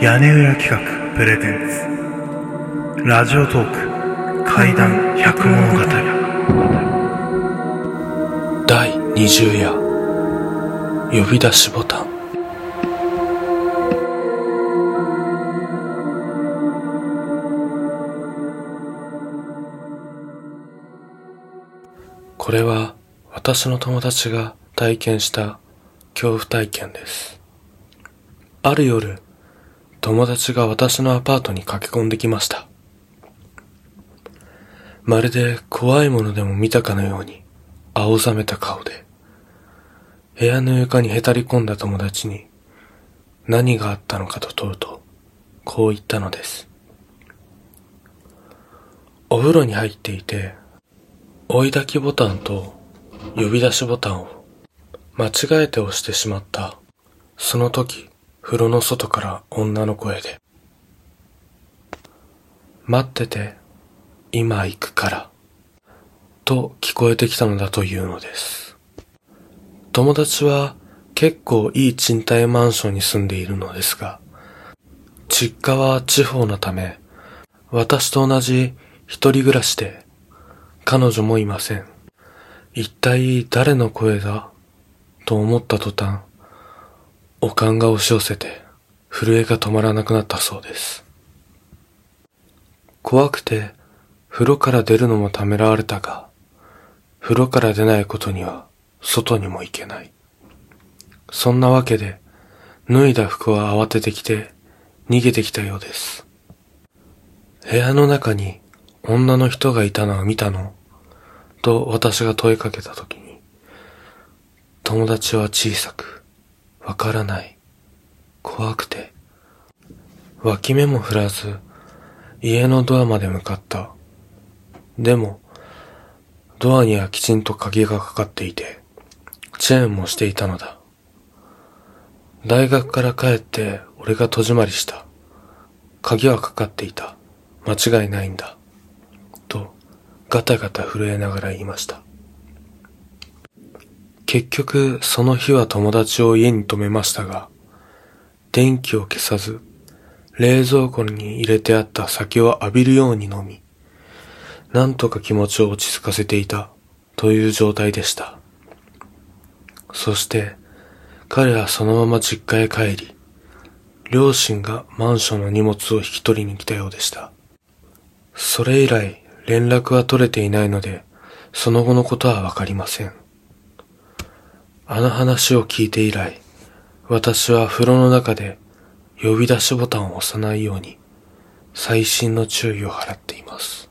屋根裏企画プレゼンツ。ラジオトーク怪談百物語。第20夜。呼び出しボタン。これは私の友達が体験した恐怖体験です。ある夜、友達が私のアパートに駆け込んできました。まるで怖いものでも見たかのように青ざめた顔で、部屋の床にへたり込んだ友達に何があったのかと問うと、こう言ったのです。お風呂に入っていて、追い焚きボタンと呼び出しボタンを間違えて押してしまった。その時、風呂の外から女の声で、待ってて、今行くから、と聞こえてきたのだというのです。友達は結構いい賃貸マンションに住んでいるのですが、実家は地方のため、私と同じ一人暮らしで、彼女もいません。一体誰の声だ？と思った途端、おかんが押し寄せて、震えが止まらなくなったそうです。怖くて、風呂から出るのもためらわれたが、風呂から出ないことには、外にも行けない。そんなわけで、脱いだ服は慌ててきて、逃げてきたようです。部屋の中に女の人がいたのは見たのと私が問いかけたときに、友達は小さく、わからない、怖くて、脇目も振らず、家のドアまで向かった。でも、ドアにはきちんと鍵がかかっていて、チェーンもしていたのだ。大学から帰って俺が戸締まりした。鍵はかかっていた。間違いないんだ。と、ガタガタ震えながら言いました。結局、その日は友達を家に泊めましたが、電気を消さず、冷蔵庫に入れてあった酒を浴びるように飲み、なんとか気持ちを落ち着かせていた、という状態でした。そして、彼はそのまま実家へ帰り、両親がマンションの荷物を引き取りに来たようでした。それ以来、連絡は取れていないので、その後のことはわかりません。あの話を聞いて以来、私は風呂の中で呼び出しボタンを押さないように、細心の注意を払っています。